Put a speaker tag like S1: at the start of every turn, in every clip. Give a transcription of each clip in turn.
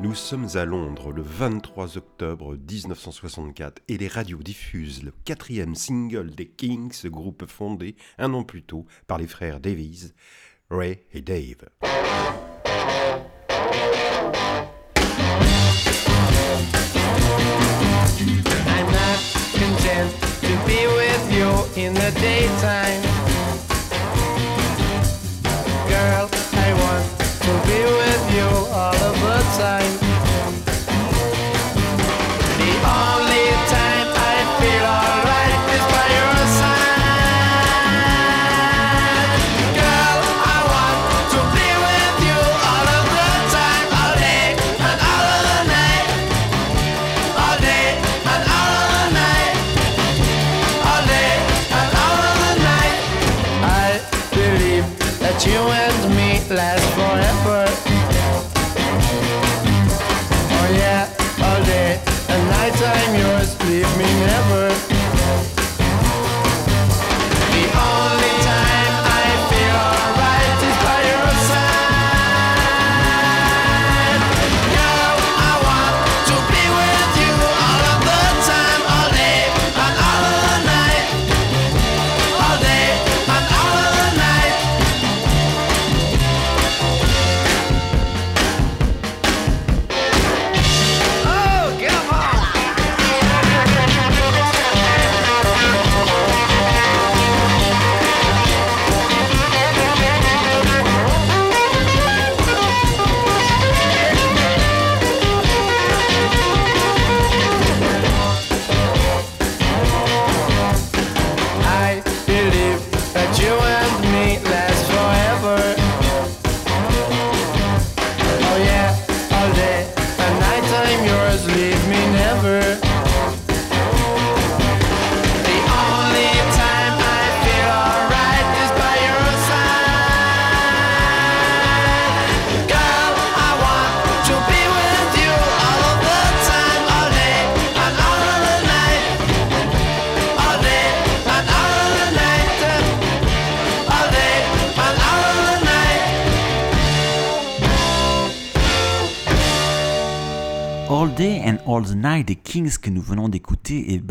S1: Nous sommes à Londres le 23 octobre 1964 et les radios diffusent le quatrième single des Kings, groupe fondé un an plus tôt par les frères Davies, Ray et Dave.
S2: I'm not content to be with you in the daytime. Of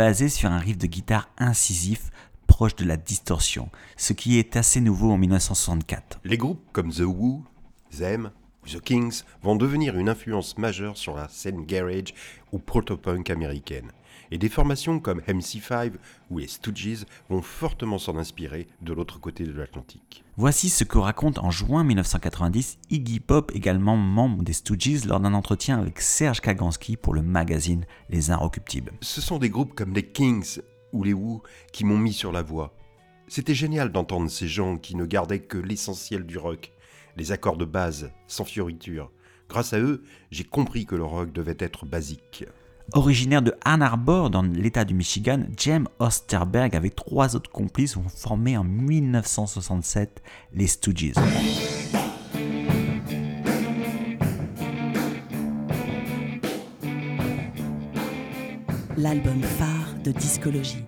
S3: basé sur un riff de guitare incisif proche de la distorsion, ce qui est assez nouveau en 1964.
S1: Les groupes comme The Who, ou The Kings vont devenir une influence majeure sur la scène garage ou proto-punk américaine. Et des formations comme MC5 ou les Stooges vont fortement s'en inspirer de l'autre côté de l'Atlantique.
S3: Voici ce que raconte en juin 1990 Iggy Pop, également membre des Stooges, lors d'un entretien avec Serge Kaganski pour le magazine Les Inrecuptibles.
S1: Ce sont des groupes comme les Kings ou les Who qui m'ont mis sur la voie. C'était génial d'entendre ces gens qui ne gardaient que l'essentiel du rock, les accords de base, sans fioriture. Grâce à eux, j'ai compris que le rock devait être basique.
S3: Originaire de Ann Arbor, dans l'état du Michigan, James Osterberg avec trois autres complices ont formé en 1967 les Stooges.
S4: L'album phare de Discologie.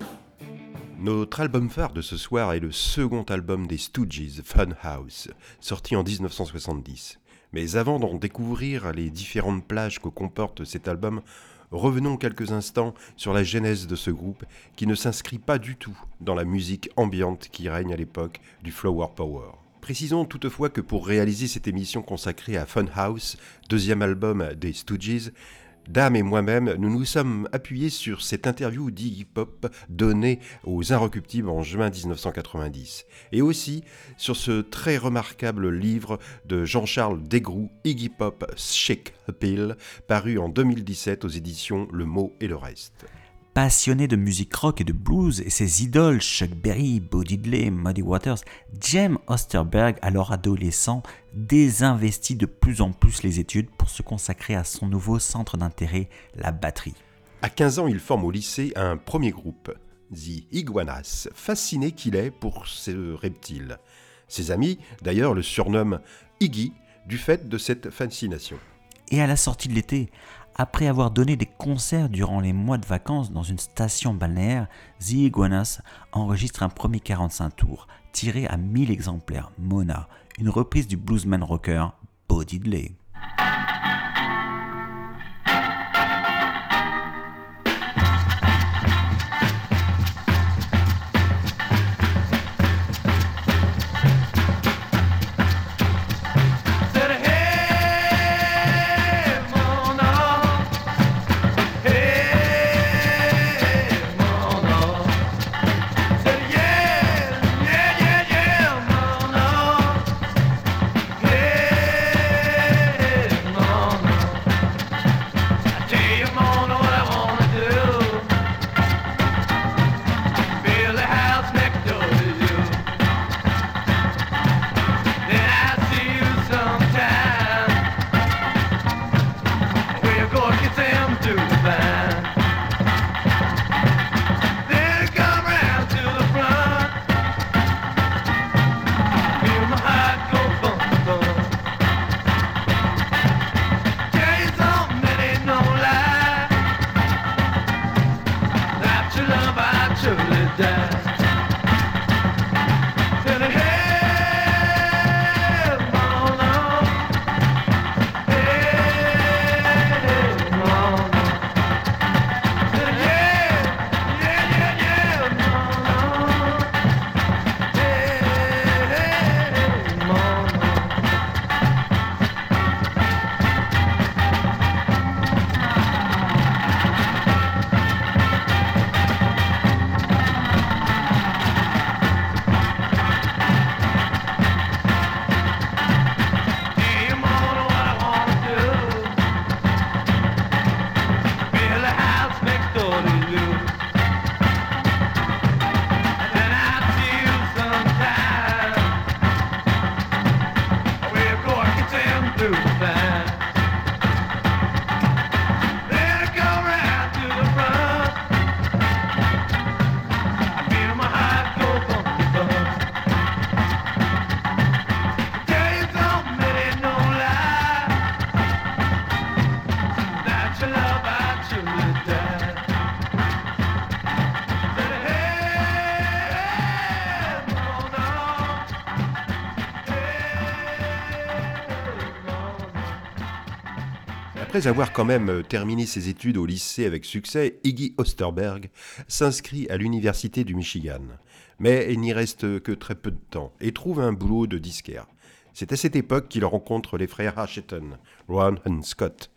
S1: Notre album phare de ce soir est le second album des Stooges, Funhouse, sorti en 1970. Mais avant d'en découvrir les différentes plages que comporte cet album, revenons quelques instants sur la genèse de ce groupe qui ne s'inscrit pas du tout dans la musique ambiante qui règne à l'époque du Flower Power. Précisons toutefois que pour réaliser cette émission consacrée à Funhouse, deuxième album des Stooges, Dame et moi-même, nous nous sommes appuyés sur cette interview d'Iggy Pop donnée aux Inrecuptibles en juin 1990, et aussi sur ce très remarquable livre de Jean-Charles Desgroux, Iggy Pop Shake Appeal, paru en 2017 aux éditions Le Mot et le Reste.
S5: Passionné de musique rock et de blues et ses idoles Chuck Berry, Bo Diddley, Muddy Waters, Jem Osterberg, alors adolescent, désinvestit de plus en plus les études pour se consacrer à son nouveau centre d'intérêt, la batterie.
S1: À 15 ans, il forme au lycée un premier groupe, The Iguanas, fasciné qu'il est pour ce reptile. Ses amis, d'ailleurs, le surnomment Iggy du fait de cette fascination.
S5: Et à la sortie de l'été, après avoir donné des concerts durant les mois de vacances dans une station balnéaire, The Iguanas enregistre un premier 45 tours, tiré à 1000 exemplaires, Mona, une reprise du bluesman rocker Bo.
S1: Après avoir quand même euh, terminé ses études au lycée avec succès, Iggy Osterberg s'inscrit à l'université du Michigan. Mais il n'y reste que très peu de temps et trouve un boulot de disquaire. C'est à cette époque qu'il rencontre les frères Asheton, Ron et Scott.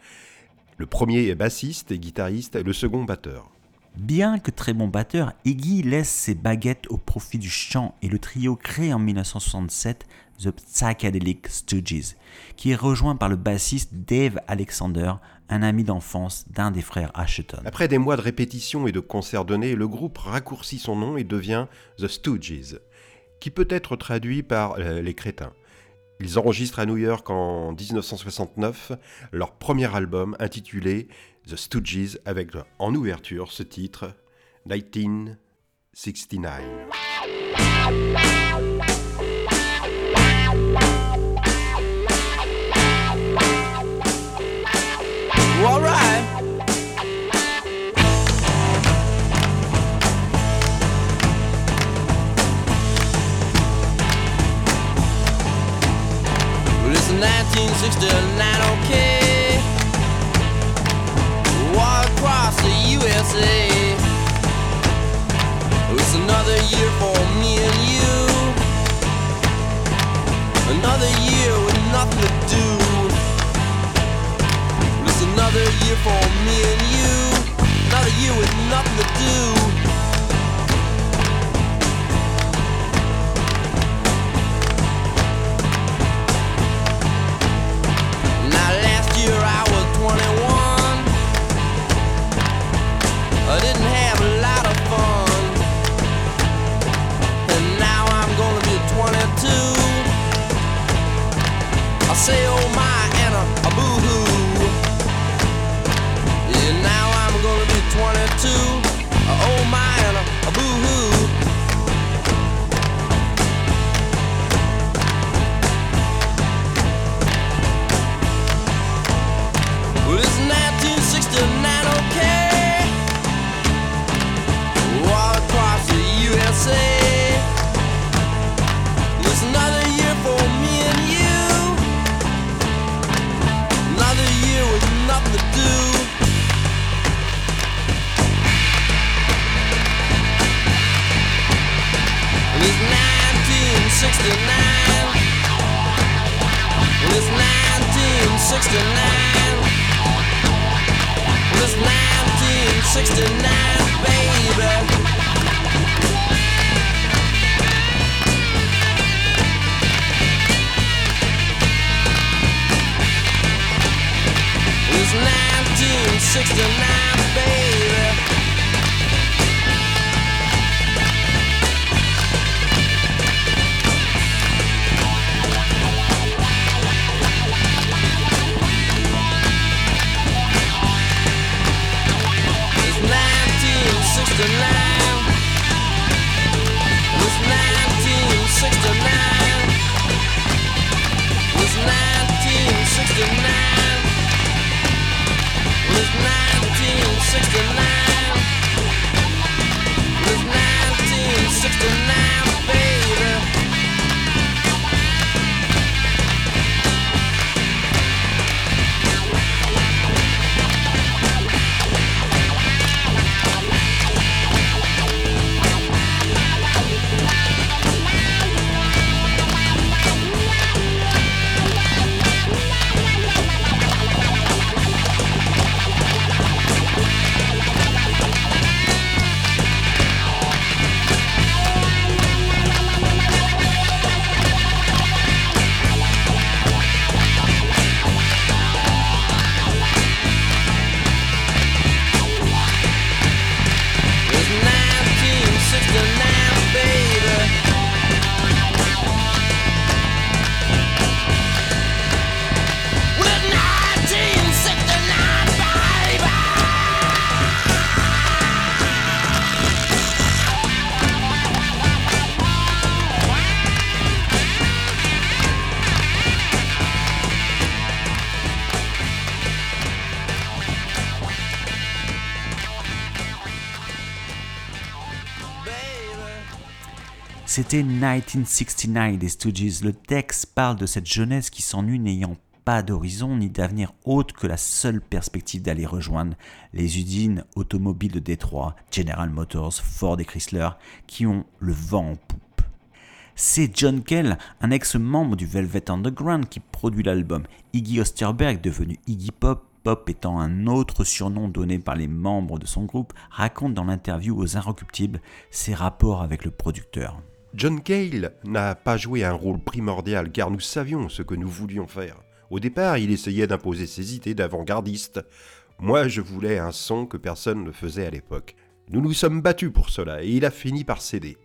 S1: Le premier est bassiste et guitariste le second batteur.
S5: Bien que très bon batteur, Iggy laisse ses baguettes au profit du chant et le trio crée en 1967 The Psychedelic Stooges, qui est rejoint par le bassiste Dave Alexander, un ami d'enfance d'un des frères Asheton.
S1: Après des mois de répétition et de concerts donnés, le groupe raccourcit son nom et devient The Stooges, qui peut être traduit par euh, les crétins. Ils enregistrent à New York en 1969 leur premier album intitulé The Stooges avec en ouverture ce titre 1969.
S4: 1969, okay. Walk across the USA. Another year for me and you. Another year with nothing to do. Another year for me and you. Another year with nothing to do. I 21. I didn't have a lot of fun. And now I'm gonna be 22. I say oh my and a, a boo hoo. Yeah, now I'm gonna be 22. Uh, oh my and a, a boo hoo. 1969. It's 1969. It's 1969, baby. It's 1969, baby. 69 was 1969
S3: C'était 1969 des Stooges. Le texte parle de cette jeunesse qui s'ennuie n'ayant pas d'horizon ni d'avenir autre que la seule perspective d'aller rejoindre les usines automobiles de Détroit, General Motors, Ford et Chrysler, qui ont le vent en poupe. C'est John Kell, un ex-membre du Velvet Underground, qui produit l'album. Iggy Osterberg, devenu Iggy Pop, Pop étant un autre surnom donné par les membres de son groupe, raconte dans l'interview aux Inrecuptibles ses rapports avec le producteur.
S1: John Cale n'a pas joué un rôle primordial car nous savions ce que nous voulions faire. Au départ, il essayait d'imposer ses idées d'avant-gardiste. Moi, je voulais un son que personne ne faisait à l'époque. Nous nous sommes battus pour cela et il a fini par céder.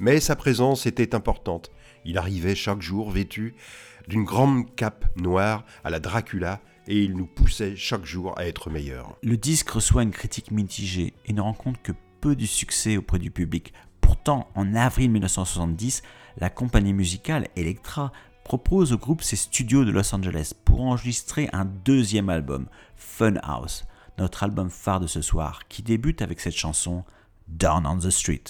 S1: Mais sa présence était importante. Il arrivait chaque jour vêtu d'une grande cape noire à la Dracula et il nous poussait chaque jour à être meilleurs.
S3: Le disque reçoit une critique mitigée et ne rencontre que peu de succès auprès du public. Pourtant, en avril 1970, la compagnie musicale Elektra propose au groupe ses studios de Los Angeles pour enregistrer un deuxième album, Funhouse, notre album phare de ce soir, qui débute avec cette chanson Down on the Street.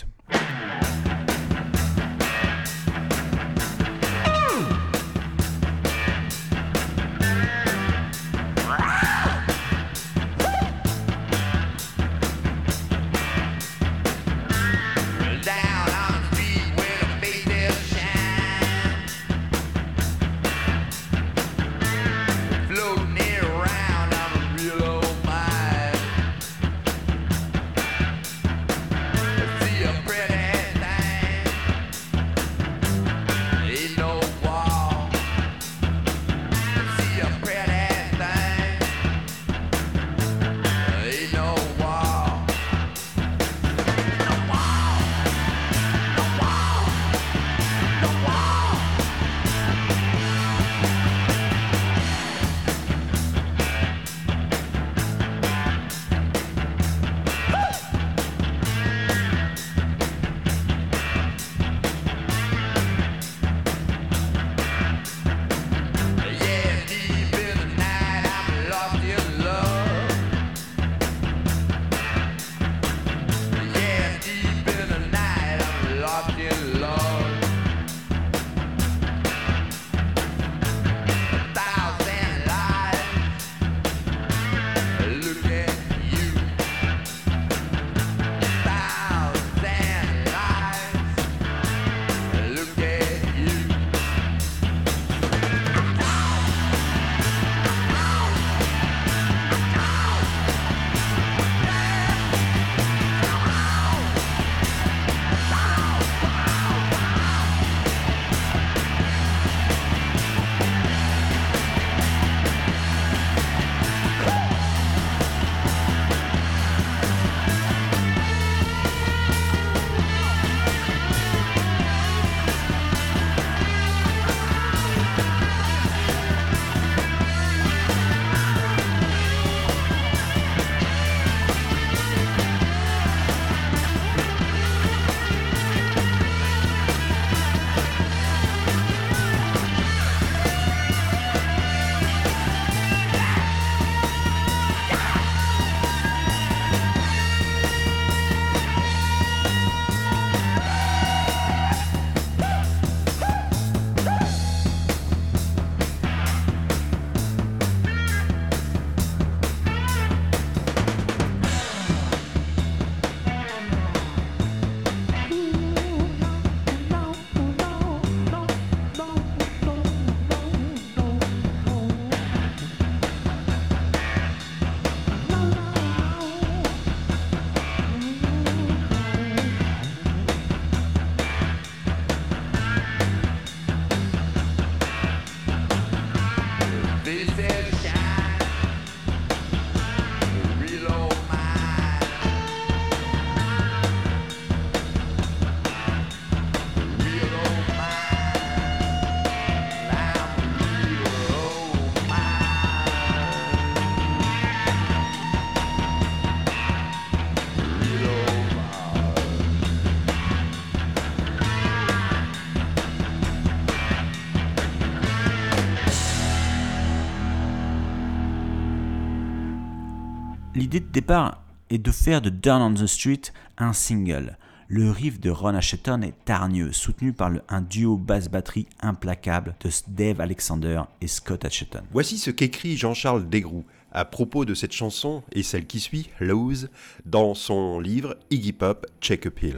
S3: L'idée de départ est de faire de Down on the Street un single. Le riff de Ron Asheton est hargneux, soutenu par le- un duo basse-batterie implacable de Dave Alexander et Scott Asheton.
S1: Voici ce qu'écrit Jean-Charles Desgroux à propos de cette chanson et celle qui suit, Lose, dans son livre Iggy Pop Check a Pill.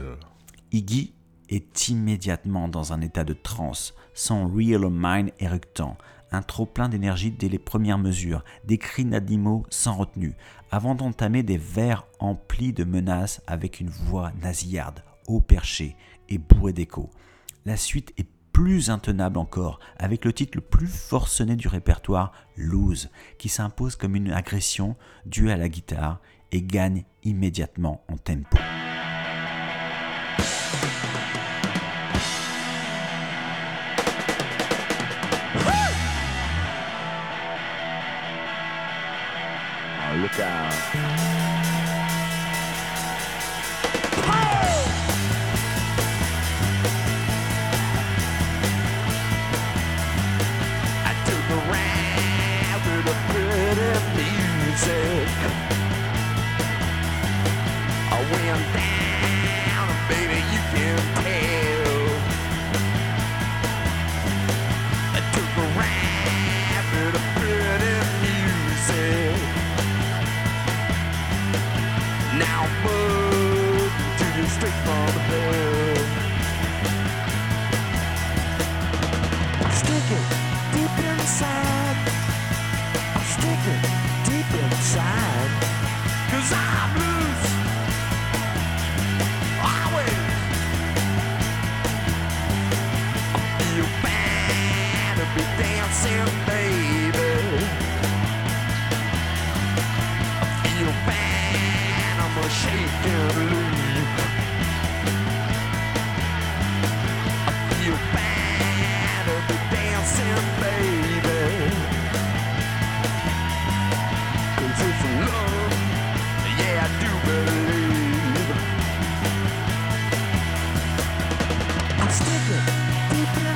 S3: Iggy est immédiatement dans un état de transe, son real mind éructant, un trop-plein d'énergie dès les premières mesures, des cris d'animaux sans retenue, avant d'entamer des vers emplis de menaces avec une voix nasillarde, haut perché et bourré d'écho. La suite est plus intenable encore, avec le titre le plus forcené du répertoire, Lose, qui s'impose comme une agression due à la guitare et gagne immédiatement en tempo.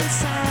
S4: Inside.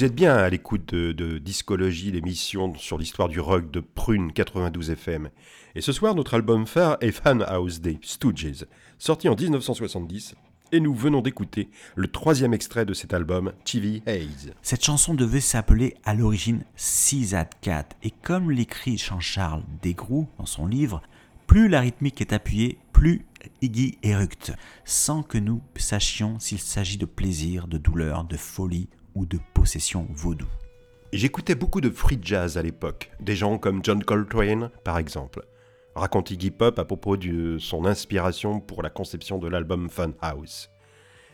S6: Vous êtes bien à l'écoute de, Discologie, l'émission sur l'histoire du rock de Prune 92 FM. Et ce soir, notre album phare est Fan House des Stooges, sorti en 1970. Et nous venons d'écouter le troisième extrait de cet album, TV Haze.
S3: Cette chanson devait s'appeler à l'origine Cisat Cat, et comme l'écrit Jean-Charles Desgroux dans son livre, plus la rythmique est appuyée, plus Iggy éructe, sans que nous sachions s'il s'agit de plaisir, de douleur, de folie ou de possession vaudou.
S6: J'écoutais beaucoup de free jazz à l'époque, des gens comme John Coltrane par exemple. Raconte Iggy Pop à propos de son inspiration pour la conception de l'album Fun House.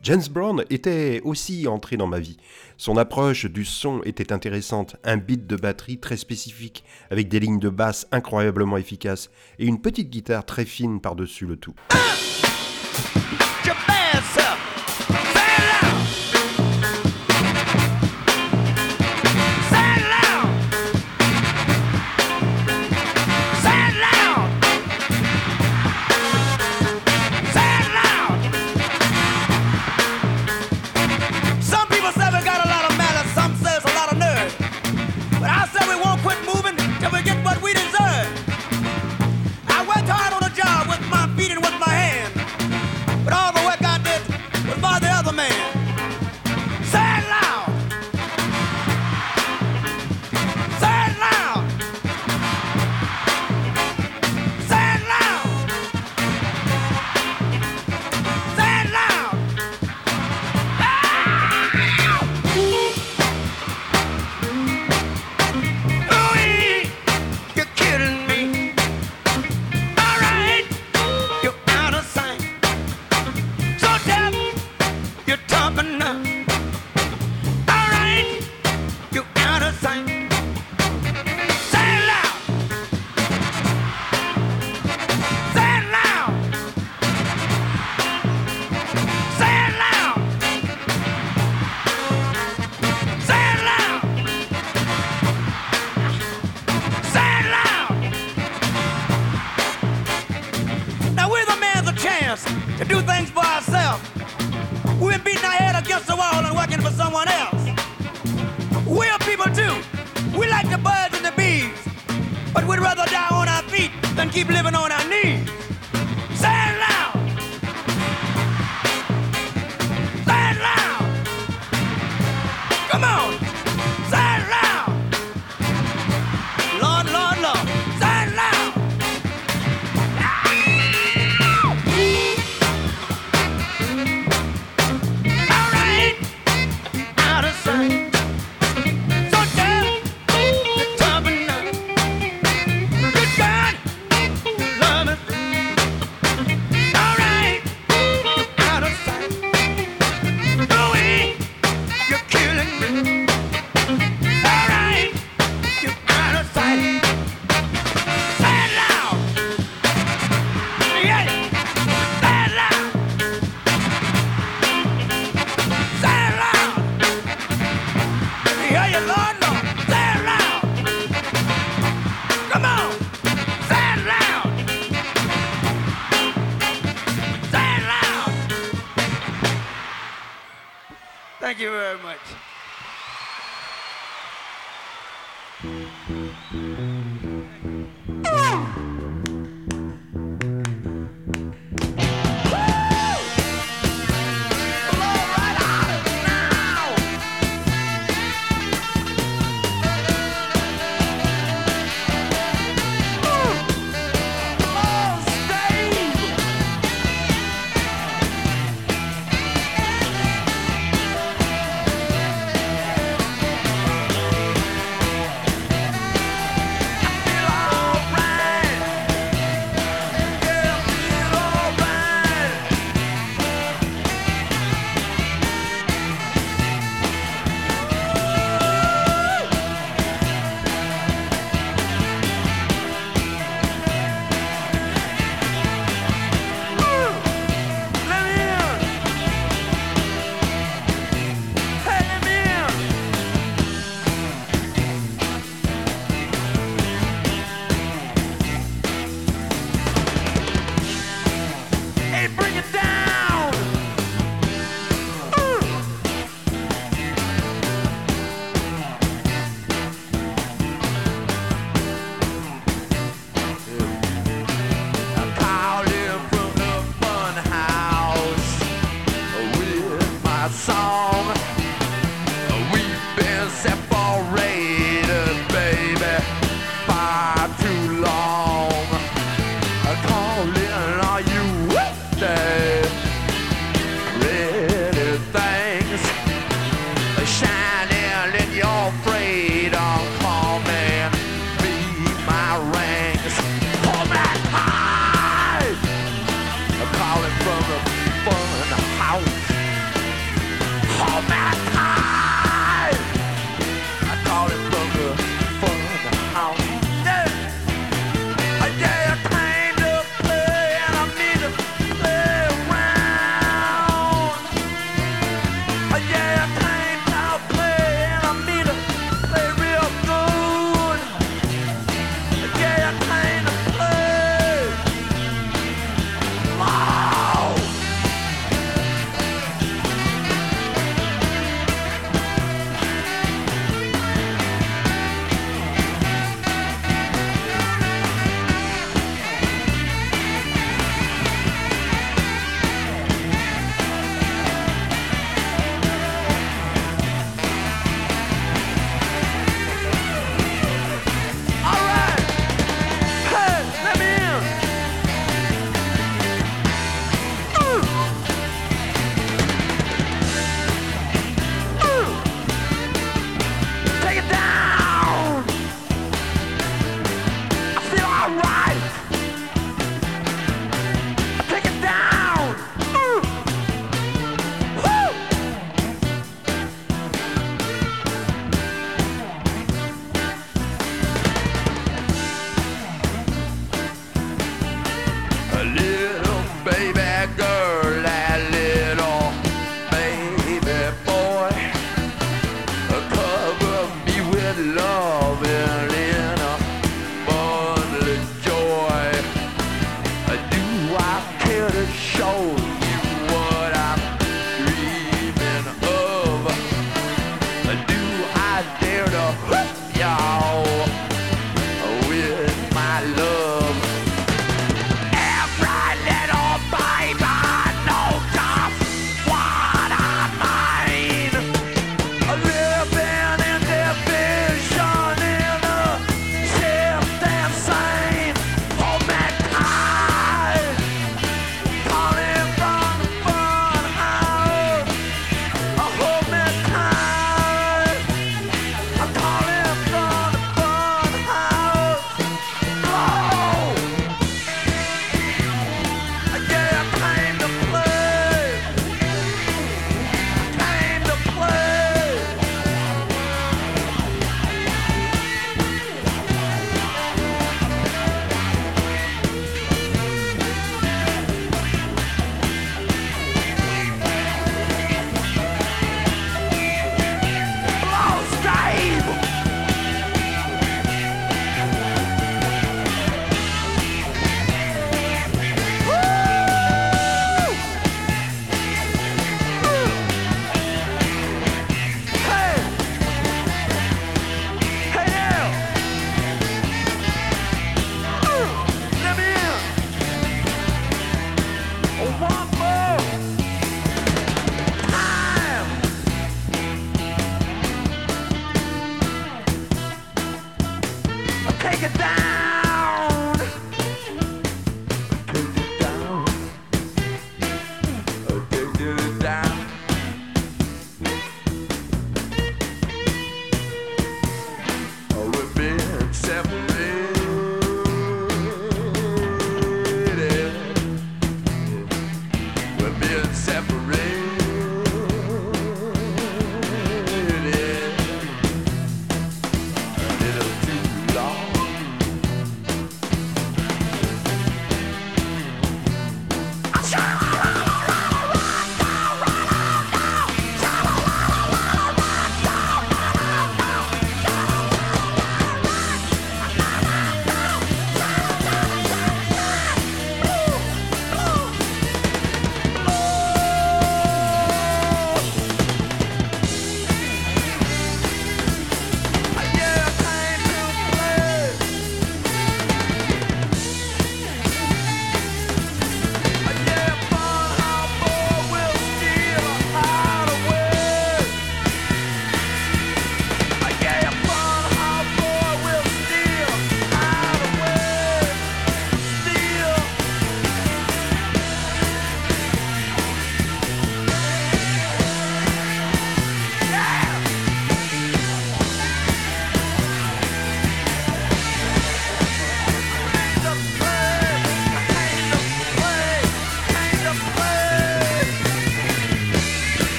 S6: James Brown était aussi entré dans ma vie. Son approche du son était intéressante, un beat de batterie très spécifique, avec des lignes de basse incroyablement efficaces et une petite guitare très fine par-dessus le tout.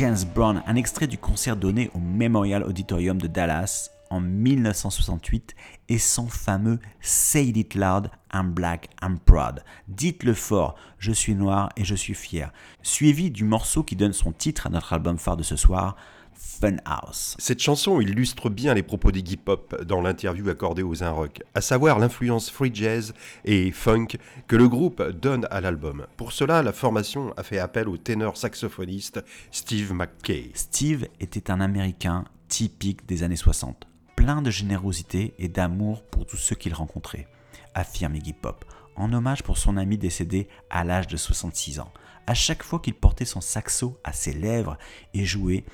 S3: James Brown, un extrait du concert donné au Memorial Auditorium de Dallas en 1968 et son fameux Say It Loud, I'm Black, I'm Proud. Dites-le fort, je suis noir et je suis fier. Suivi du morceau qui donne son titre à notre album phare de ce soir, Funhouse.
S1: Cette chanson illustre bien les propos d'Iggy Pop dans l'interview accordée aux Rock, à savoir l'influence free jazz et funk que le groupe donne à l'album. Pour cela, la formation a fait appel au ténor saxophoniste Steve McKay.
S3: Steve était un Américain typique des années 60, plein de générosité et d'amour pour tous ceux qu'il rencontrait, affirme Iggy Pop, en hommage pour son ami décédé à l'âge de 66 ans. À chaque fois qu'il portait son saxo à ses lèvres et jouait,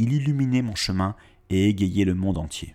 S3: il illuminait mon chemin et égayait le monde entier.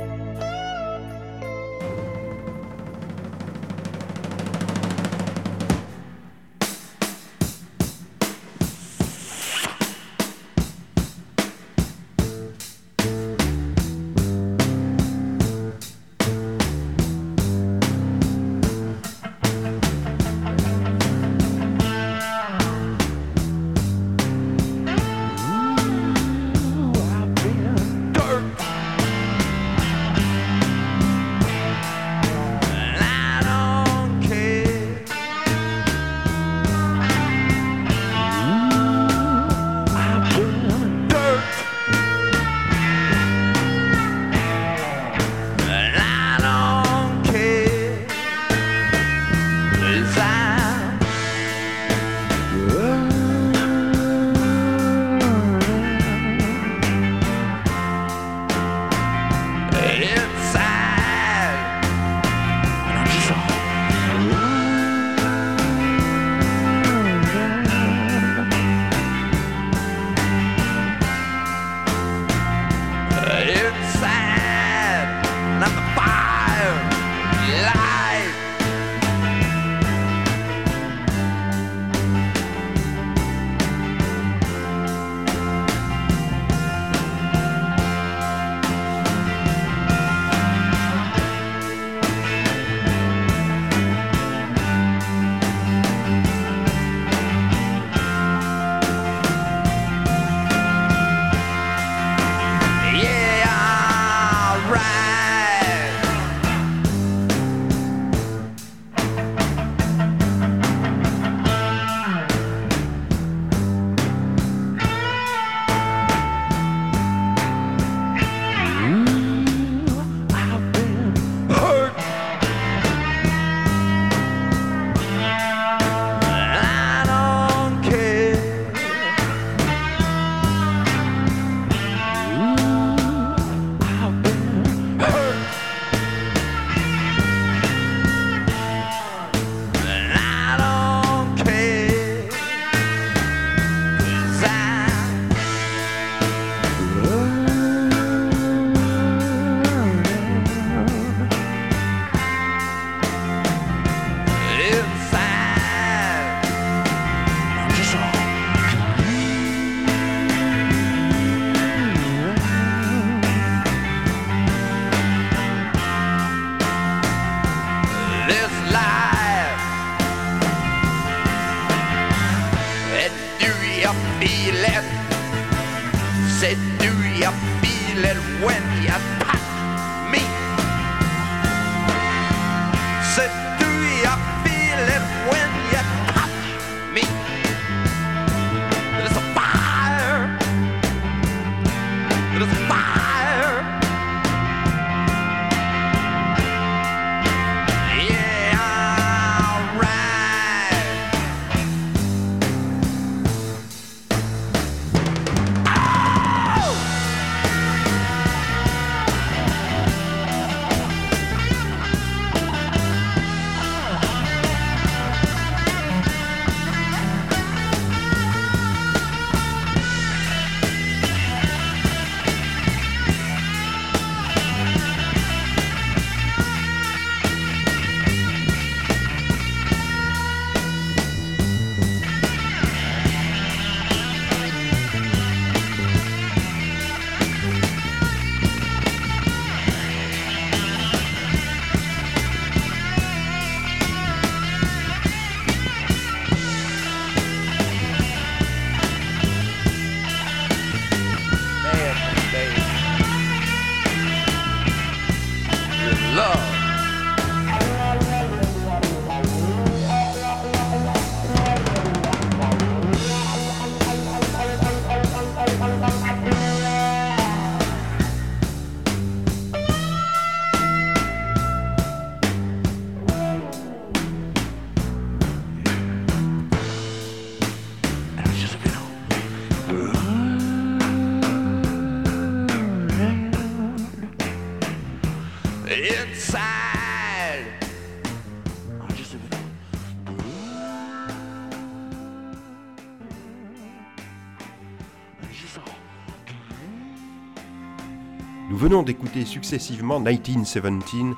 S1: Venons d'écouter successivement 1917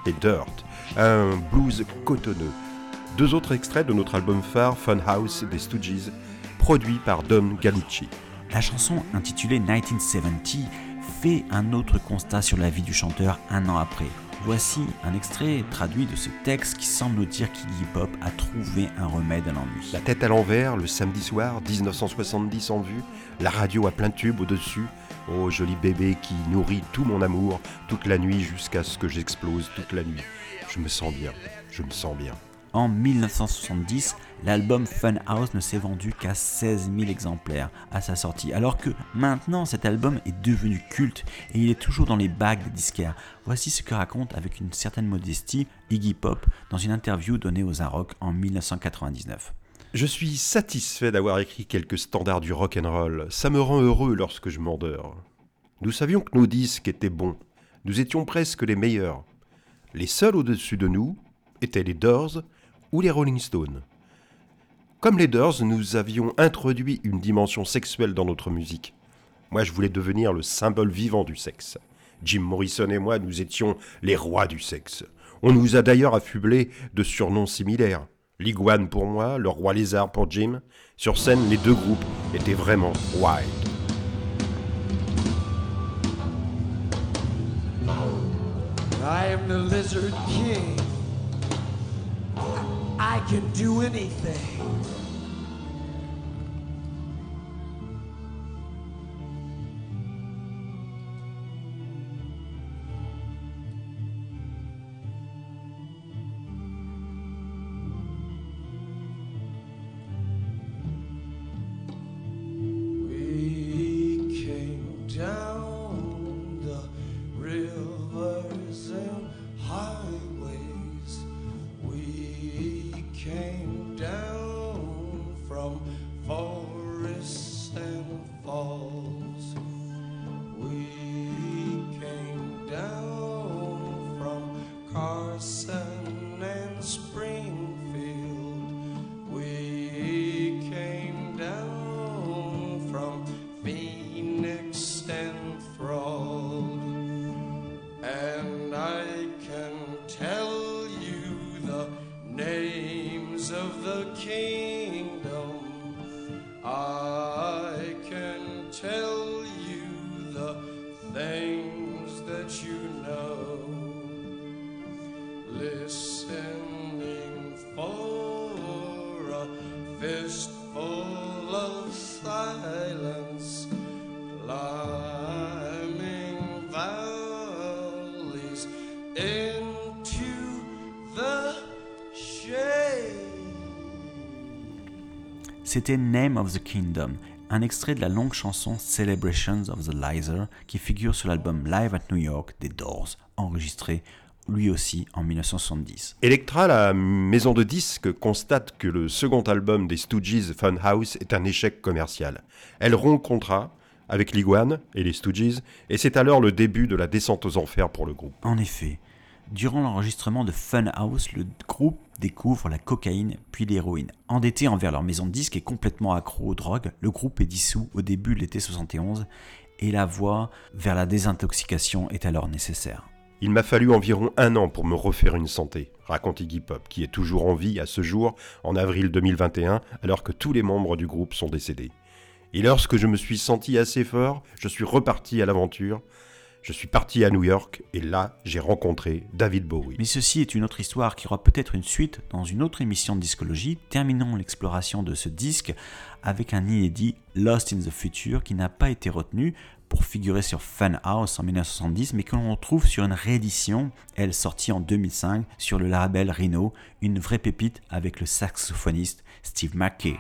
S1: et Dirt, un blues cotonneux. Deux autres extraits de notre album phare Funhouse des Stooges, produit par Don Gallucci.
S3: La chanson intitulée 1970 fait un autre constat sur la vie du chanteur un an après. Voici un extrait traduit de ce texte qui semble nous dire qu'Iggy Pop a trouvé un remède à l'ennui.
S1: La tête à l'envers, le samedi soir, 1970 en vue, la radio à plein tube au-dessus. Oh, joli bébé qui nourrit tout mon amour toute la nuit jusqu'à ce que j'explose toute la nuit. Je me sens bien, je me sens bien.
S3: En 1970, l'album Funhouse ne s'est vendu qu'à 16 000 exemplaires à sa sortie, alors que maintenant cet album est devenu culte et il est toujours dans les bagues des disquaires. Voici ce que raconte avec une certaine modestie Iggy Pop dans une interview donnée aux Arocs en 1999.
S1: Je suis satisfait d'avoir écrit quelques standards du rock. Ça me rend heureux lorsque je m'endors. Nous savions que nos disques étaient bons. Nous étions presque les meilleurs. Les seuls au-dessus de nous étaient les Doors ou les Rolling Stones. Comme les Doors, nous avions introduit une dimension sexuelle dans notre musique. Moi, je voulais devenir le symbole vivant du sexe. Jim Morrison et moi, nous étions les rois du sexe. On nous a d'ailleurs affublés de surnoms similaires. L'iguane pour moi, le roi lézard pour Jim. Sur scène, les deux groupes étaient vraiment wild.
S2: I am the Lizard King. I can do anything.
S3: C'était Name of the Kingdom, un extrait de la longue chanson Celebrations of the Lizer qui figure sur l'album Live at New York des Doors, enregistré lui aussi en 1970.
S1: Electra, la maison de disques, constate que le second album des Stooges, Funhouse, est un échec commercial. Elle rompt contrat avec l'Iguane et les Stooges, et c'est alors le début de la descente aux enfers pour le groupe.
S3: En effet, durant l'enregistrement de Funhouse, le groupe découvre la cocaïne puis l'héroïne. Endetté envers leur maison de disques et complètement accro aux drogues, le groupe est dissous au début de l'été 71 et la voie vers la désintoxication est alors nécessaire.
S1: Il m'a fallu environ un an pour me refaire une santé, raconte Iggy Pop, qui est toujours en vie à ce jour, en avril 2021, alors que tous les membres du groupe sont décédés. Et lorsque je me suis senti assez fort, je suis reparti à l'aventure. Je suis parti à New York et là, j'ai rencontré David Bowie.
S3: Mais ceci est une autre histoire qui aura peut-être une suite dans une autre émission de discologie. Terminons l'exploration de ce disque avec un inédit Lost in the Future qui n'a pas été retenu pour figurer sur Funhouse en 1970, mais que l'on retrouve sur une réédition, elle sortie en 2005 sur le label Rhino, une vraie pépite avec le saxophoniste Steve McKay.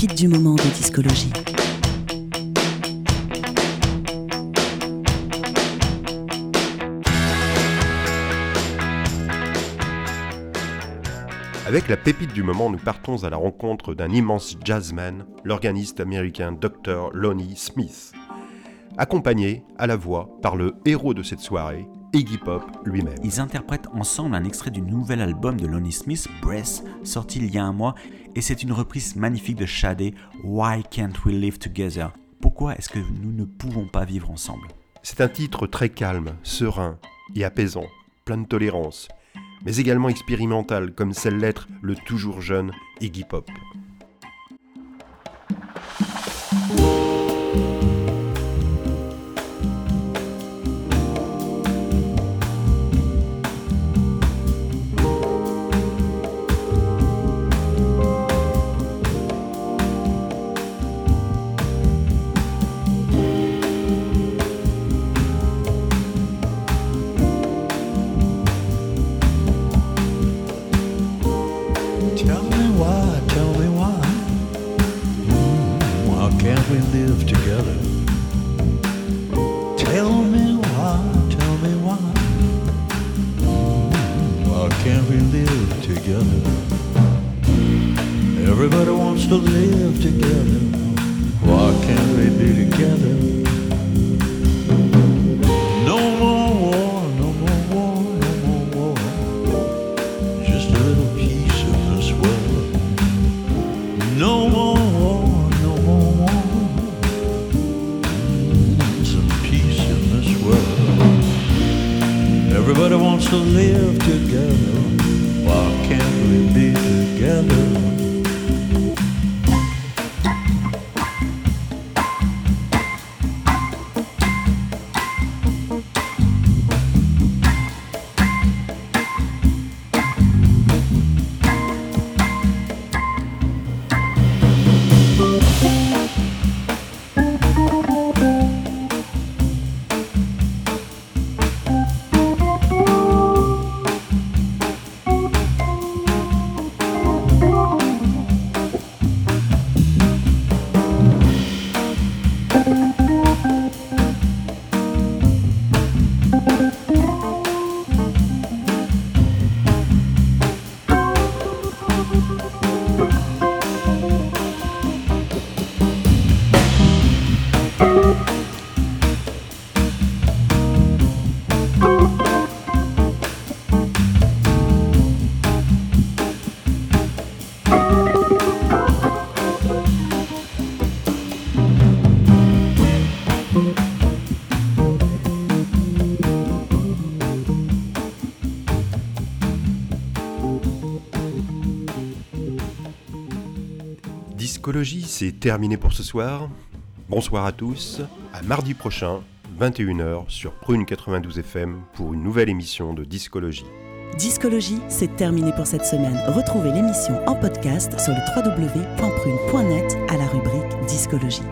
S7: Pépite du moment de discologie.
S1: Avec la pépite du moment, nous partons à la rencontre d'un immense jazzman, l'organiste américain Dr. Lonnie Smith, accompagné à la voix par le héros de cette soirée, Iggy Pop lui-même.
S3: Ils interprètent ensemble un extrait du nouvel album de Lonnie Smith, Breath, sorti il y a un mois, et c'est une reprise magnifique de Shadé, Why Can't We Live Together? Pourquoi est-ce que nous ne pouvons pas vivre ensemble?
S1: C'est un titre très calme, serein et apaisant, plein de tolérance, mais également expérimental comme celle l'être le toujours jeune Iggy Pop.
S8: To live together.
S1: C'est terminé pour ce soir. Bonsoir à tous. À mardi prochain, 21h sur Prune 92 FM pour une nouvelle émission de Discologie.
S7: Discologie, c'est terminé pour cette semaine. Retrouvez l'émission en podcast sur le www.prune.net à la rubrique Discologie.